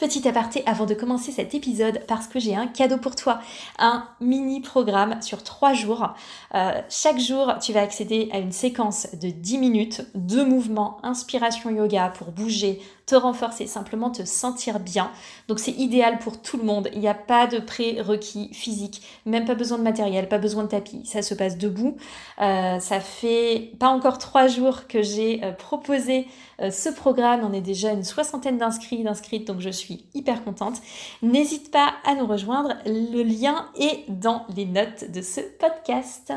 Petit aparté avant de commencer cet épisode parce que j'ai un cadeau pour toi, un mini programme sur trois jours. Euh, chaque jour, tu vas accéder à une séquence de 10 minutes de mouvements, inspiration yoga pour bouger, te renforcer, simplement te sentir bien. Donc c'est idéal pour tout le monde. Il n'y a pas de prérequis physique, même pas besoin de matériel, pas besoin de tapis. Ça se passe debout. Euh, ça fait pas encore trois jours que j'ai euh, proposé euh, ce programme. On est déjà une soixantaine d'inscrits, d'inscrites, donc je suis hyper contente. N'hésite pas à nous rejoindre. Le lien est dans les notes de ce podcast.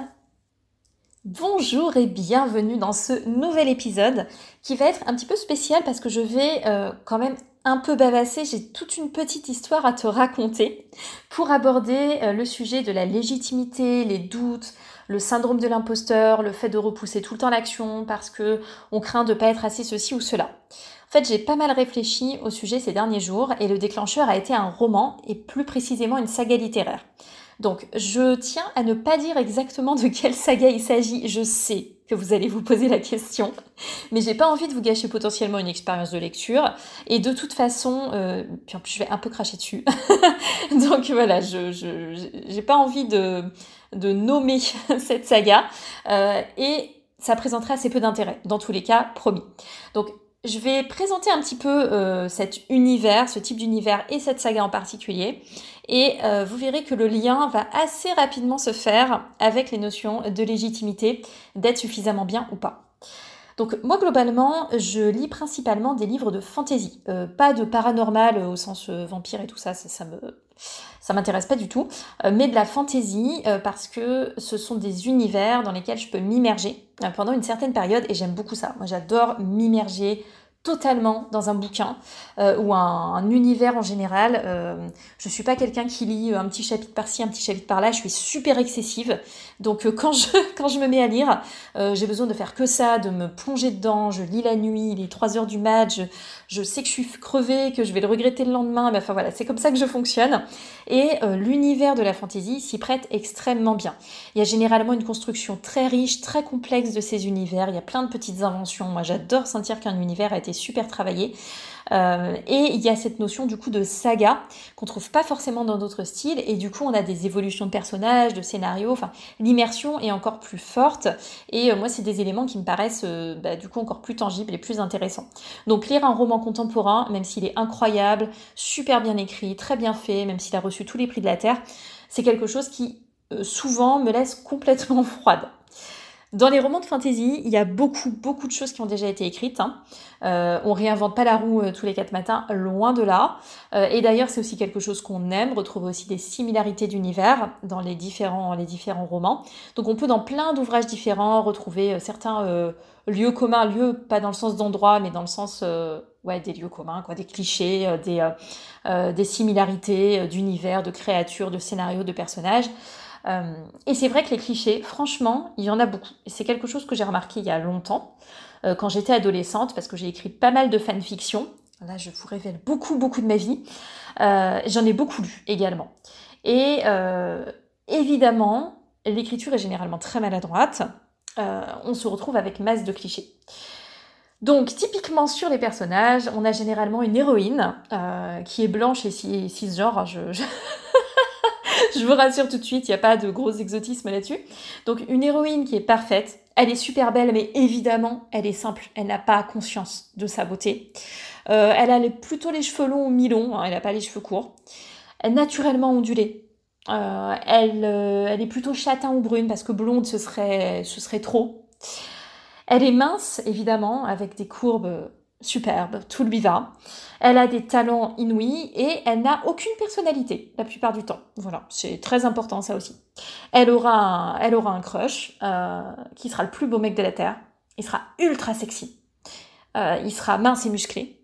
Bonjour et bienvenue dans ce nouvel épisode qui va être un petit peu spécial parce que je vais euh, quand même un peu bavasser. J'ai toute une petite histoire à te raconter pour aborder euh, le sujet de la légitimité, les doutes, le syndrome de l'imposteur, le fait de repousser tout le temps l'action parce que on craint de pas être assez ceci ou cela. En fait, j'ai pas mal réfléchi au sujet ces derniers jours et le déclencheur a été un roman et plus précisément une saga littéraire. Donc, je tiens à ne pas dire exactement de quelle saga il s'agit. Je sais que vous allez vous poser la question, mais j'ai pas envie de vous gâcher potentiellement une expérience de lecture. Et de toute façon, euh, puis en plus je vais un peu cracher dessus. Donc voilà, je j'ai pas envie de, de nommer cette saga. Euh, et ça présenterait assez peu d'intérêt, dans tous les cas, promis. Donc je vais présenter un petit peu euh, cet univers, ce type d'univers et cette saga en particulier. Et euh, vous verrez que le lien va assez rapidement se faire avec les notions de légitimité, d'être suffisamment bien ou pas. Donc moi globalement, je lis principalement des livres de fantasy, euh, pas de paranormal au sens vampire et tout ça, ça, ça m'intéresse pas du tout, mais de la fantasy parce que ce sont des univers dans lesquels je peux m'immerger pendant une certaine période et j'aime beaucoup ça. Moi j'adore m'immerger totalement dans un bouquin euh, ou un, univers en général. Euh, je suis pas quelqu'un qui lit un petit chapitre par-ci, un petit chapitre par-là. Je suis super excessive. Donc euh, quand, je, quand je me mets à lire, euh, j'ai besoin de faire que ça, de me plonger dedans. Je lis la nuit, les 3 heures du match. Je, sais que je suis crevée, que je vais le regretter le lendemain. Mais enfin voilà, c'est comme ça que je fonctionne. Et l'univers de la fantasy s'y prête extrêmement bien. Il y a généralement une construction très riche, très complexe de ces univers. Il y a plein de petites inventions. Moi j'adore sentir qu'un univers a été super travaillé. Euh, et il y a cette notion du coup de saga qu'on trouve pas forcément dans d'autres styles. Et du coup, on a des évolutions de personnages, de scénarios. Enfin, l'immersion est encore plus forte. Et euh, moi, c'est des éléments qui me paraissent euh, bah, du coup encore plus tangibles et plus intéressants. Donc, lire un roman contemporain, même s'il est incroyable, super bien écrit, très bien fait, même s'il a reçu tous les prix de la terre, c'est quelque chose qui souvent me laisse complètement froide. Dans les romans de fantasy, il y a beaucoup, beaucoup de choses qui ont déjà été écrites. Hein. Euh, on réinvente pas la roue euh, tous les quatre matins, loin de là. Euh, et d'ailleurs, c'est aussi quelque chose qu'on aime, retrouver aussi des similarités d'univers dans les différents, romans. Donc on peut dans plein d'ouvrages différents retrouver certains lieux communs, lieux pas dans le sens d'endroit, mais dans le sens ouais, des lieux communs, quoi, des clichés, des, des similarités d'univers, de créatures, de scénarios, de personnages. Euh, et c'est vrai que les clichés, franchement, il y en a beaucoup. C'est quelque chose que j'ai remarqué il y a longtemps, euh, quand j'étais adolescente, parce que j'ai écrit pas mal de fanfiction. Là, je vous révèle beaucoup, beaucoup de ma vie. Euh, J'en ai beaucoup lu également. Et évidemment, l'écriture est généralement très maladroite. on se retrouve avec masse de clichés. Donc, typiquement sur les personnages, on a généralement une héroïne qui est blanche et cisgenre. Je... je vous rassure tout de suite, il n'y a pas de gros exotisme là-dessus. Donc une héroïne qui est parfaite, elle est super belle, mais évidemment, elle est simple, elle n'a pas conscience de sa beauté. Euh, elle a plutôt les cheveux longs ou mi-longs, hein, elle n'a pas les cheveux courts. Elle est naturellement ondulée. Euh, elle, euh, elle est plutôt châtain ou brune, parce que blonde, ce serait trop. Elle est mince, évidemment, avec des courbes superbes, tout lui va. Elle a des talents inouïs et elle n'a aucune personnalité la plupart du temps. Voilà, c'est très important ça aussi. Elle aura un, elle aura un crush euh, qui sera le plus beau mec de la Terre. Il sera ultra sexy. Euh, il sera mince et musclé.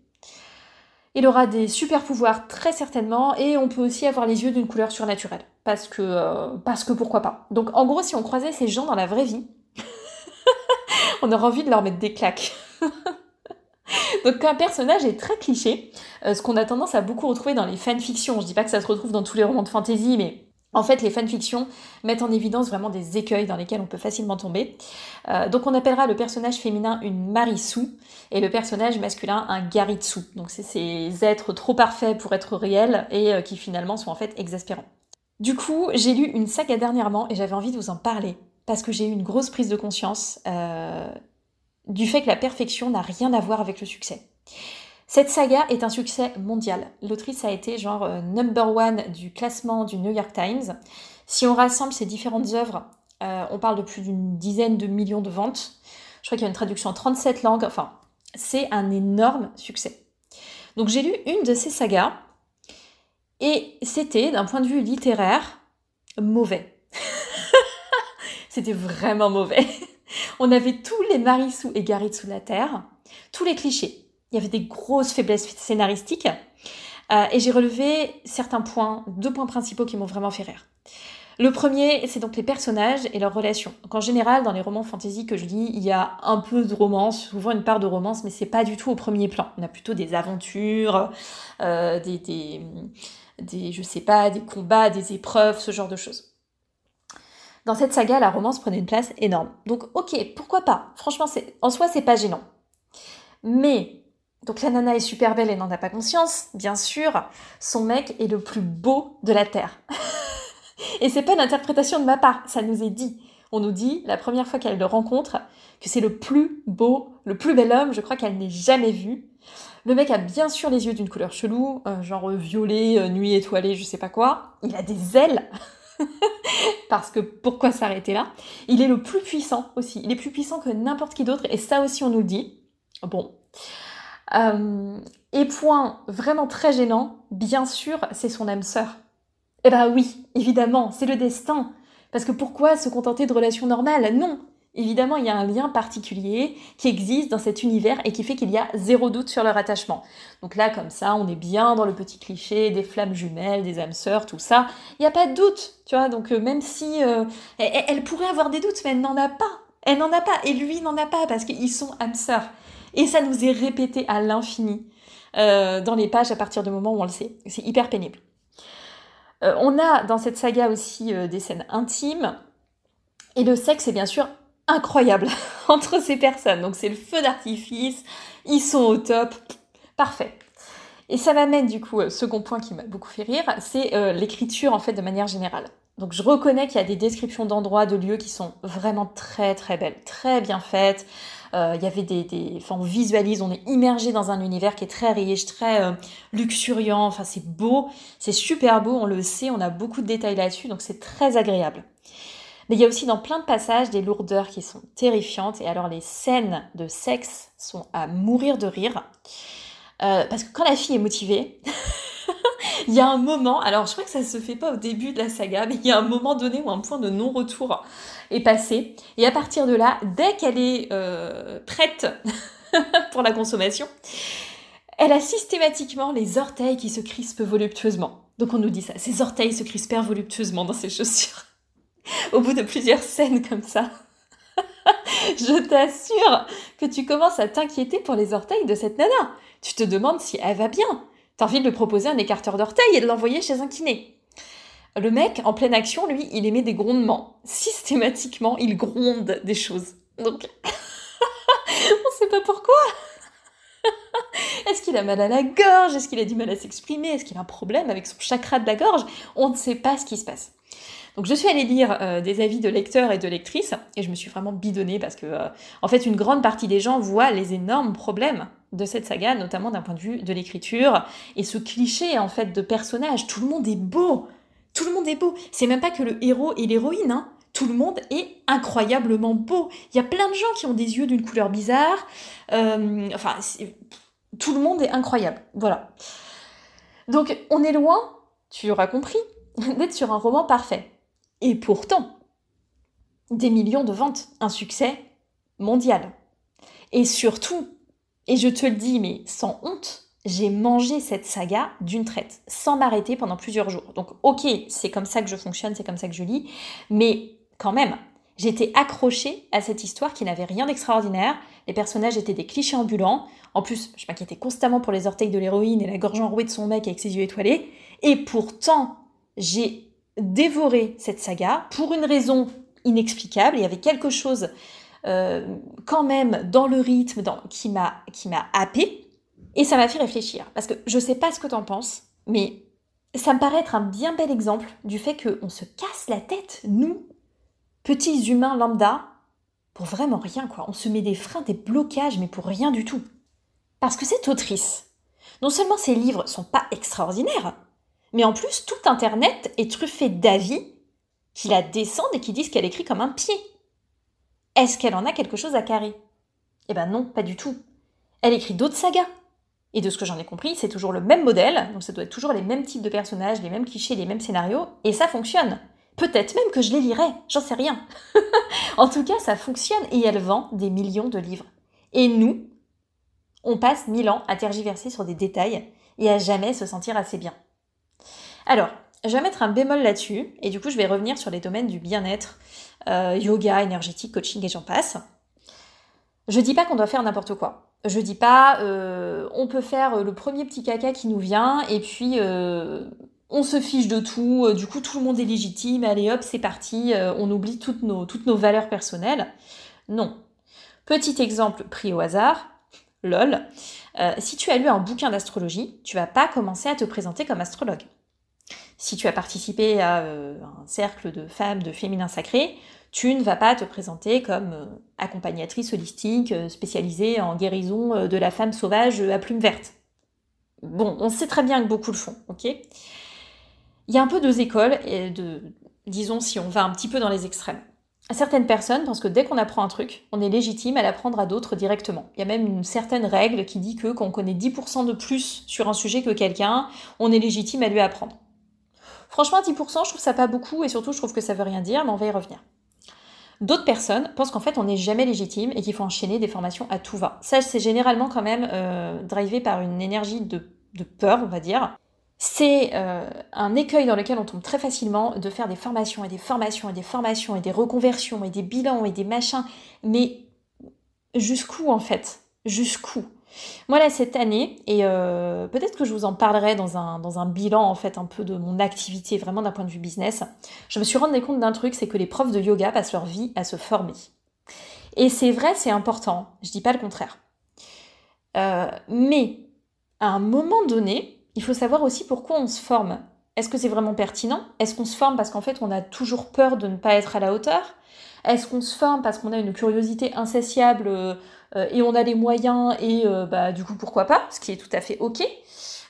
Il aura des super pouvoirs très certainement et on peut aussi avoir les yeux d'une couleur surnaturelle. Parce que, euh, parce que pourquoi pas. Donc en gros, si on croisait ces gens dans la vraie vie, on aurait envie de leur mettre des claques. Donc un personnage est très cliché, euh, ce qu'on a tendance à beaucoup retrouver dans les fanfictions. Je dis pas que ça se retrouve dans tous les romans de fantasy, mais en fait, les fanfictions mettent en évidence vraiment des écueils dans lesquels on peut facilement tomber. Euh, donc on appellera le personnage féminin une Marisu et le personnage masculin un Garitsu. Donc c'est ces êtres trop parfaits pour être réels et euh, qui finalement sont en fait exaspérants. Du coup, j'ai lu une saga dernièrement et j'avais envie de vous en parler parce que j'ai eu une grosse prise de conscience du fait que la perfection n'a rien à voir avec le succès. Cette saga est un succès mondial. L'autrice a été genre euh, number one du classement du New York Times. Si on rassemble ces différentes œuvres, euh, on parle de plus d'une dizaine de millions de ventes. Je crois qu'il y a une traduction en 37 langues. Enfin, c'est un énorme succès. Donc j'ai lu une de ces sagas et c'était, d'un point de vue littéraire, mauvais. c'était vraiment mauvais. On avait tous les Marissou et Garitsu de la Terre, tous les clichés il y avait des grosses faiblesses scénaristiques. Euh, et j'ai relevé certains points, deux points principaux qui m'ont vraiment fait rire. Le premier, c'est donc les personnages et leurs relations. Donc en général, dans les romans fantasy que je lis, il y a un peu de romance, souvent une part de romance, mais c'est pas du tout au premier plan. On a plutôt des aventures, euh, des, des, des, je sais pas, des combats, des épreuves, ce genre de choses. Dans cette saga, la romance prenait une place énorme. Donc ok, pourquoi pas? Franchement, en soi, c'est pas gênant. Mais donc la nana est super belle et n'en a pas conscience, bien sûr. Son mec est le plus beau de la Terre. et c'est pas l'interprétation de ma part, ça nous est dit. On nous dit, la première fois qu'elle le rencontre, que c'est le plus beau, le plus bel homme, je crois qu'elle n'ait jamais vu. Le mec a bien sûr les yeux d'une couleur chelou, euh, genre violet, euh, nuit étoilée, je sais pas quoi. Il a des ailes. Parce que pourquoi s'arrêter là? Il est le plus puissant aussi. Il est plus puissant que n'importe qui d'autre. Et ça aussi, on nous le dit. Bon. Euh, et point vraiment très gênant, bien sûr, c'est son âme sœur. Eh ben oui, évidemment, c'est le destin. Parce que pourquoi se contenter de relations normales? Non Évidemment, il y a un lien particulier qui existe dans cet univers et qui fait qu'il y a zéro doute sur leur attachement. Donc là, comme ça, on est bien dans le petit cliché des flammes jumelles, des âmes sœurs, tout ça. Il n'y a pas de doute, tu vois. Donc euh, même si euh, elle, pourrait avoir des doutes, mais elle n'en a pas. Elle n'en a pas. Et lui n'en a pas parce qu'ils sont âmes sœurs. Et ça nous est répété à l'infini euh, dans les pages à partir du moment où on le sait. C'est hyper pénible. On a dans cette saga aussi des scènes intimes. Et le sexe est bien sûr incroyable entre ces personnes. Donc c'est le feu d'artifice, ils sont au top, parfait. Et ça m'amène du coup, second point qui m'a beaucoup fait rire, c'est l'écriture en fait de manière générale. Donc je reconnais qu'il y a des descriptions d'endroits, de lieux qui sont vraiment très très belles, très bien faites. Euh, il y avait des, des, enfin on visualise, on est immergé dans un univers qui est très riche, très euh, luxuriant. Enfin c'est beau, c'est super beau, on le sait, on a beaucoup de détails là-dessus, donc c'est très agréable. Mais il y a aussi dans plein de passages des lourdeurs qui sont terrifiantes. Et alors les scènes de sexe sont à mourir de rire. Euh, parce que quand la fille est motivée, il y a un moment, alors je crois que ça se fait pas au début de la saga, mais il y a un moment donné où un point de non-retour est passé. Et à partir de là, dès qu'elle est euh, prête pour la consommation, elle a systématiquement les orteils qui se crispent voluptueusement. Donc on nous dit ça, ses orteils se crispèrent voluptueusement dans ses chaussures. Au bout de plusieurs scènes comme ça, je t'assure que tu commences à t'inquiéter pour les orteils de cette nana. Tu te demandes si elle va bien. T'as envie de lui proposer un écarteur d'orteils et de l'envoyer chez un kiné. Le mec, en pleine action, lui, il émet des grondements. Systématiquement, il gronde des choses. Donc, on sait pas pourquoi. Est-ce qu'il a mal à la gorge? Est-ce qu'il a du mal à s'exprimer? Est-ce qu'il a un problème avec son chakra de la gorge? On ne sait pas ce qui se passe. Donc je suis allée lire euh, des avis de lecteurs et de lectrices et je me suis vraiment bidonnée parce que euh, en fait une grande partie des gens voient les énormes problèmes de cette saga, notamment d'un point de vue de l'écriture et ce cliché en fait de personnage. Tout le monde est beau, tout le monde est beau. C'est même pas que le héros et l'héroïne, hein. Tout le monde est incroyablement beau. Il y a plein de gens qui ont des yeux d'une couleur bizarre. Euh, enfin, tout le monde est incroyable. Voilà. Donc, on est loin, tu auras compris, d'être sur un roman parfait. Et pourtant, des millions de ventes, un succès mondial. Et surtout, et je te le dis, mais sans honte, j'ai mangé cette saga d'une traite, sans m'arrêter pendant plusieurs jours. Donc ok, c'est comme ça que je fonctionne, c'est comme ça que je lis, mais quand même, j'étais accrochée à cette histoire qui n'avait rien d'extraordinaire. Les personnages étaient des clichés ambulants. En plus, je m'inquiétais constamment pour les orteils de l'héroïne et la gorge enrouée de son mec avec ses yeux étoilés. Et pourtant, j'ai dévoré cette saga pour une raison inexplicable. Il y avait quelque chose euh, quand même dans le rythme dans, qui m'a happé. Et ça m'a fait réfléchir. Parce que je sais pas ce que t'en penses, mais ça me paraît être un bien bel exemple du fait qu'on se casse la tête, nous, petits humains lambda, pour vraiment rien, quoi. On se met des freins, des blocages, mais pour rien du tout. Parce que cette autrice, non seulement ses livres sont pas extraordinaires, mais en plus, tout Internet est truffé d'avis qui la descendent et qui disent qu'elle écrit comme un pied. Est-ce qu'elle en a quelque chose à carrer? Eh ben non, pas du tout. Elle écrit d'autres sagas. Et de ce que j'en ai compris, c'est toujours le même modèle, donc ça doit être toujours les mêmes types de personnages, les mêmes clichés, les mêmes scénarios, et ça fonctionne. Peut-être même que je les lirai, j'en sais rien. en tout cas, ça fonctionne et elle vend des millions de livres. Et nous, on passe mille ans à tergiverser sur des détails et à jamais se sentir assez bien. Alors, je vais mettre un bémol là-dessus, et du coup, je vais revenir sur les domaines du bien-être, euh, yoga, énergétique, coaching et j'en passe. Je dis pas qu'on doit faire n'importe quoi. Je dis pas euh, on peut faire le premier petit caca qui nous vient et puis euh, on se fiche de tout, du coup tout le monde est légitime, allez hop, c'est parti, on oublie toutes nos, toutes nos valeurs personnelles. Non. Petit exemple pris au hasard, lol. si tu as lu un bouquin d'astrologie, tu vas pas commencer à te présenter comme astrologue. Si tu as participé à euh, un cercle de femmes de féminin sacré, tu ne vas pas te présenter comme euh, accompagnatrice holistique euh, spécialisée en guérison de la femme sauvage à plumes vertes. Bon, on sait très bien que beaucoup le font, ok? Il y a un peu deux écoles, disons si on va un petit peu dans les extrêmes. Certaines personnes pensent que dès qu'on apprend un truc, on est légitime à l'apprendre à d'autres directement. Il y a même une certaine règle qui dit que quand on connaît 10% de plus sur un sujet que quelqu'un, on est légitime à lui apprendre. Franchement, 10%, je trouve ça pas beaucoup et surtout, je trouve que ça veut rien dire, mais on va y revenir. D'autres personnes pensent qu'en fait, on n'est jamais légitime et qu'il faut enchaîner des formations à tout va. Ça, c'est généralement quand même euh, drivé par une énergie de, peur, on va dire. C'est euh, un écueil dans lequel on tombe très facilement de faire des formations et des formations et des formations et des reconversions et des bilans et des machins. Mais jusqu'où en fait? Jusqu'où? Moi là cette année, et euh, peut-être que je vous en parlerai dans un, bilan en fait un peu de mon activité vraiment d'un point de vue business, je me suis rendu compte d'un truc, c'est que les profs de yoga passent leur vie à se former. Et c'est vrai, c'est important, je dis pas le contraire. Euh, mais à un moment donné, il faut savoir aussi pourquoi on se forme. Est-ce que c'est vraiment pertinent? Est-ce qu'on se forme parce qu'en fait on a toujours peur de ne pas être à la hauteur? Est-ce qu'on se forme parce qu'on a une curiosité insatiable euh, et on a les moyens et euh, bah, du coup pourquoi pas, ce qui est tout à fait ok.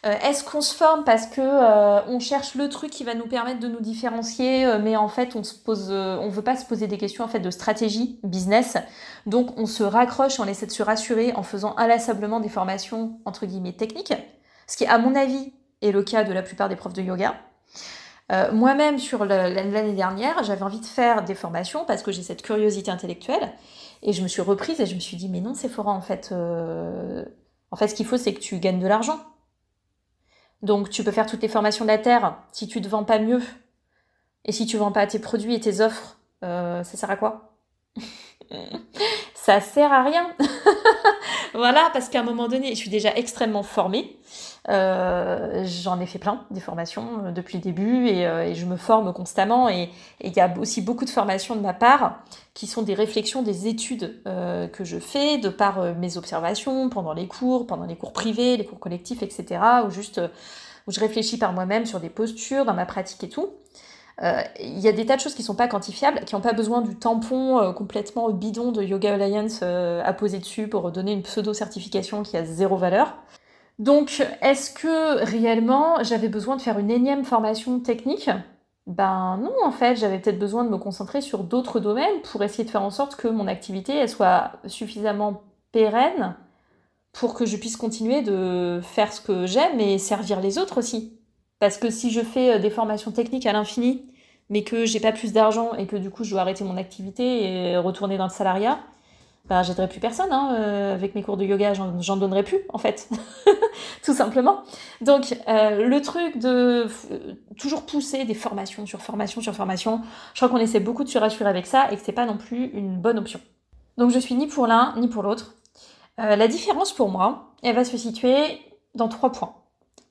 Euh, est-ce qu'on se forme parce que on cherche le truc qui va nous permettre de nous différencier, mais en fait on se pose, veut pas se poser des questions en fait de stratégie business, donc on se raccroche, on essaie de se rassurer en faisant inlassablement des formations entre guillemets techniques, ce qui à mon avis est le cas de la plupart des profs de yoga. Moi-même, sur l'année dernière, j'avais envie de faire des formations parce que j'ai cette curiosité intellectuelle et je me suis reprise et je me suis dit, mais non, Sephora, en fait, euh, en fait, ce qu'il faut, c'est que tu gagnes de l'argent. Donc, tu peux faire toutes les formations de la Terre. Si tu te vends pas mieux, et si tu vends pas tes produits et tes offres, euh, ça sert à quoi? Ça sert à rien. voilà, parce qu'à un moment donné, je suis déjà extrêmement formée. Euh, j'en ai fait plein, des formations euh, depuis le début euh, et, je me forme constamment. Et il y a aussi beaucoup de formations de ma part qui sont des réflexions, des études que je fais de par mes observations pendant les cours, pendant les cours privés, les cours collectifs, etc. Ou juste où je réfléchis par moi-même sur des postures dans ma pratique et tout. Il y a des tas de choses qui sont pas quantifiables, qui n'ont pas besoin du tampon complètement bidon de Yoga Alliance à poser dessus pour donner une pseudo-certification qui a zéro valeur. Donc, est-ce que réellement j'avais besoin de faire une énième formation technique? Ben non, en fait, j'avais peut-être besoin de me concentrer sur d'autres domaines pour essayer de faire en sorte que mon activité soit suffisamment pérenne pour que je puisse continuer de faire ce que j'aime et servir les autres aussi. Parce que si je fais euh, des formations techniques à l'infini, mais que j'ai pas plus d'argent et que du coup je dois arrêter mon activité et retourner dans le salariat, ben, j'aiderai plus personne. Hein, euh, avec mes cours de yoga, j'en donnerai plus, en fait. Tout simplement. Donc, euh, le truc de toujours pousser des formations sur formation sur formation, je crois qu'on essaie beaucoup de se rassurer avec ça et que c'est pas non plus une bonne option. Donc, je suis ni pour l'un ni pour l'autre. La différence pour moi, elle va se situer dans trois points.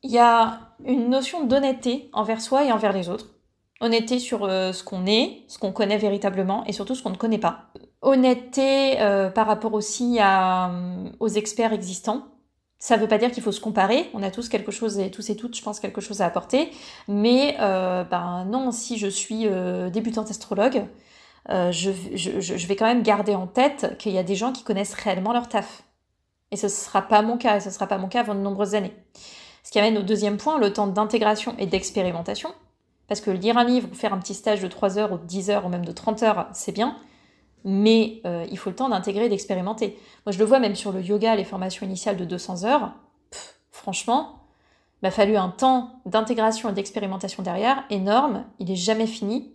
Il y a une notion d'honnêteté envers soi et envers les autres. Honnêteté sur euh, ce qu'on est, ce qu'on connaît véritablement et surtout ce qu'on ne connaît pas. Honnêteté euh, par rapport aussi à, aux experts existants. Ça ne veut pas dire qu'il faut se comparer. On a tous quelque chose et tous et toutes, je pense, quelque chose à apporter. Mais ben non, si je suis débutante astrologue, je, je, vais quand même garder en tête qu'il y a des gens qui connaissent réellement leur taf. Et ce ne sera pas mon cas, et ce ne sera pas mon cas avant de nombreuses années. Ce qui amène au deuxième point, le temps d'intégration et d'expérimentation. Parce que lire un livre ou faire un petit stage de 3 heures ou de 10 heures ou même de 30 heures, c'est bien. Mais euh, il faut le temps d'intégrer et d'expérimenter. Moi, je le vois même sur le yoga, les formations initiales de 200 heures. franchement, il m'a fallu un temps d'intégration et d'expérimentation derrière énorme. Il n'est jamais fini.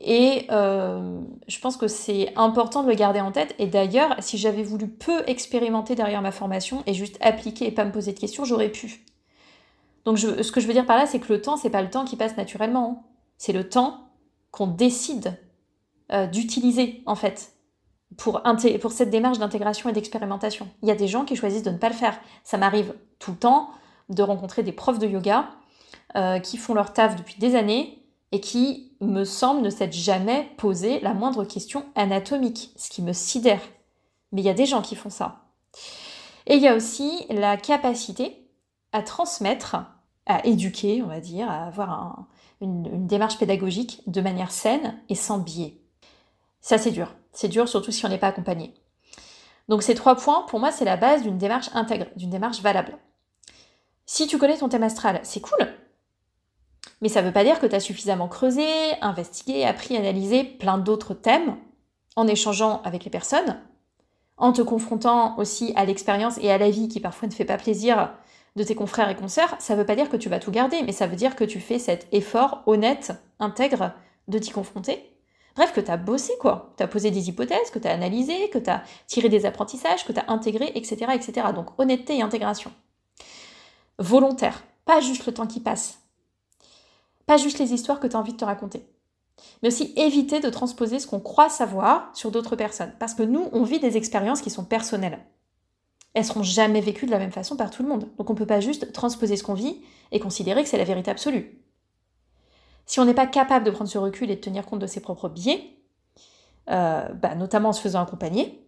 Et euh, je pense que c'est important de le garder en tête. Et d'ailleurs, si j'avais voulu peu expérimenter derrière ma formation et juste appliquer et pas me poser de questions, j'aurais pu. Donc ce que je veux dire par là, c'est que le temps, c'est pas le temps qui passe naturellement. Hein. C'est le temps qu'on décide euh, d'utiliser, en fait, pour, pour cette démarche d'intégration et d'expérimentation. Il y a des gens qui choisissent de ne pas le faire. Ça m'arrive tout le temps de rencontrer des profs de yoga euh, qui font leur taf depuis des années et qui, me semble, ne s'être jamais posé la moindre question anatomique, ce qui me sidère. Mais il y a des gens qui font ça. Et il y a aussi la capacité à transmettre, à éduquer, on va dire, à avoir une, démarche pédagogique de manière saine et sans biais. Ça, c'est dur. C'est dur, surtout si on n'est pas accompagné. Donc ces trois points, pour moi, c'est la base d'une démarche intègre, d'une démarche valable. Si tu connais ton thème astral, c'est cool, mais ça ne veut pas dire que tu as suffisamment creusé, investigué, appris, analysé plein d'autres thèmes en échangeant avec les personnes, en te confrontant aussi à l'expérience et à la vie qui parfois ne fait pas plaisir de tes confrères et consoeurs, ça ne veut pas dire que tu vas tout garder, mais ça veut dire que tu fais cet effort honnête, intègre de t'y confronter. Bref, que tu as bossé quoi, tu as posé des hypothèses, que tu as analysé, que tu as tiré des apprentissages, que tu as intégré, etc., etc. Donc honnêteté et intégration. Volontaire, pas juste le temps qui passe, pas juste les histoires que tu as envie de te raconter. Mais aussi éviter de transposer ce qu'on croit savoir sur d'autres personnes. Parce que nous, on vit des expériences qui sont personnelles. Elles seront jamais vécues de la même façon par tout le monde. Donc on ne peut pas juste transposer ce qu'on vit et considérer que c'est la vérité absolue. Si on n'est pas capable de prendre ce recul et de tenir compte de ses propres biais, euh, bah, notamment en se faisant accompagner,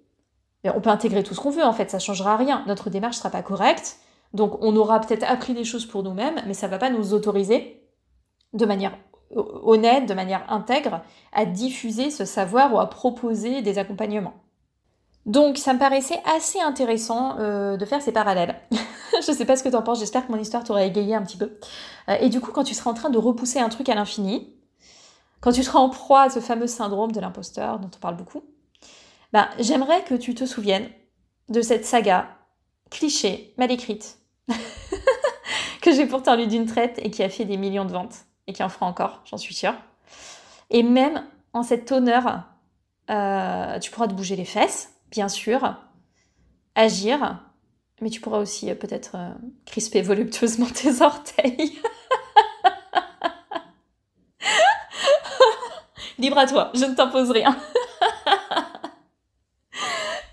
on peut intégrer tout ce qu'on veut en fait, ça changera rien. Notre démarche ne sera pas correcte, donc on aura peut-être appris des choses pour nous-mêmes, mais ça ne va pas nous autoriser de manière honnête, de manière intègre, à diffuser ce savoir ou à proposer des accompagnements. Donc ça me paraissait assez intéressant euh, de faire ces parallèles. je sais pas ce que tu en penses, j'espère que mon histoire t'aura égayé un petit peu. Euh, et du coup, quand tu seras en train de repousser un truc à l'infini, quand tu seras en proie à ce fameux syndrome de l'imposteur dont on parle beaucoup, ben, j'aimerais que tu te souviennes de cette saga cliché, mal écrite, que j'ai pourtant lu d'une traite et qui a fait des millions de ventes et qui en fera encore, j'en suis sûre. Et même en cette honneur, euh, tu pourras te bouger les fesses, bien sûr, agir, mais tu pourras aussi euh, peut-être euh, crisper voluptueusement tes orteils. Libre à toi, je ne t'impose rien.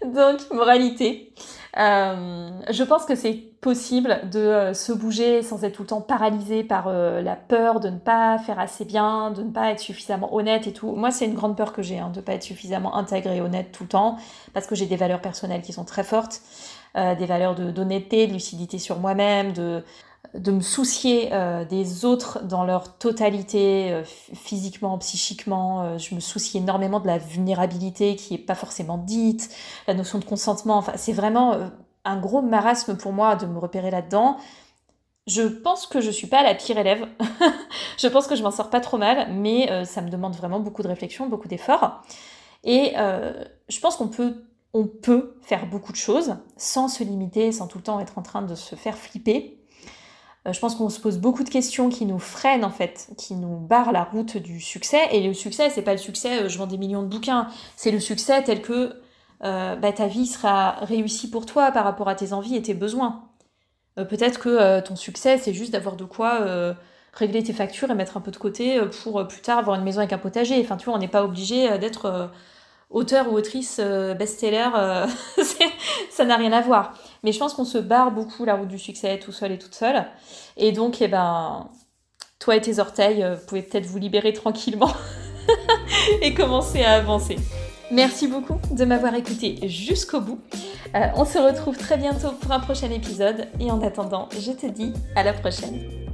Donc, moralité, euh, je pense que c'est possible de euh, se bouger sans être tout le temps paralysé par euh, la peur de ne pas faire assez bien, de ne pas être suffisamment honnête et tout. Moi, c'est une grande peur que j'ai, hein, de ne pas être suffisamment intégré et honnête tout le temps, parce que j'ai des valeurs personnelles qui sont très fortes, des valeurs d'honnêteté, de, lucidité sur moi-même, de, de me soucier euh, des autres dans leur totalité, euh, physiquement, psychiquement. Euh, je me soucie énormément de la vulnérabilité qui n'est pas forcément dite, la notion de consentement. Enfin, c'est vraiment un gros marasme pour moi de me repérer là-dedans. Je pense que je suis pas la pire élève. je pense que je m'en sors pas trop mal, mais ça me demande vraiment beaucoup de réflexion, beaucoup d'efforts. Et je pense qu'on peut on peut faire beaucoup de choses sans se limiter, sans tout le temps être en train de se faire flipper. Euh, je pense qu'on se pose beaucoup de questions qui nous freinent en fait, qui nous barrent la route du succès. Et le succès, c'est pas le succès, euh, je vends des millions de bouquins. C'est le succès tel que bah, ta vie sera réussie pour toi par rapport à tes envies et tes besoins. Peut-être que ton succès, c'est juste d'avoir de quoi régler tes factures et mettre un peu de côté pour plus tard avoir une maison avec un potager. Enfin, tu vois, on n'est pas obligé d'être auteur ou autrice best-seller. ça n'a rien à voir. Mais je pense qu'on se barre beaucoup la route du succès tout seul et toute seule. Et donc, eh ben, toi et tes orteils, vous pouvez peut-être vous libérer tranquillement et commencer à avancer. Merci beaucoup de m'avoir écouté jusqu'au bout. on se retrouve très bientôt pour un prochain épisode et en attendant, je te dis à la prochaine.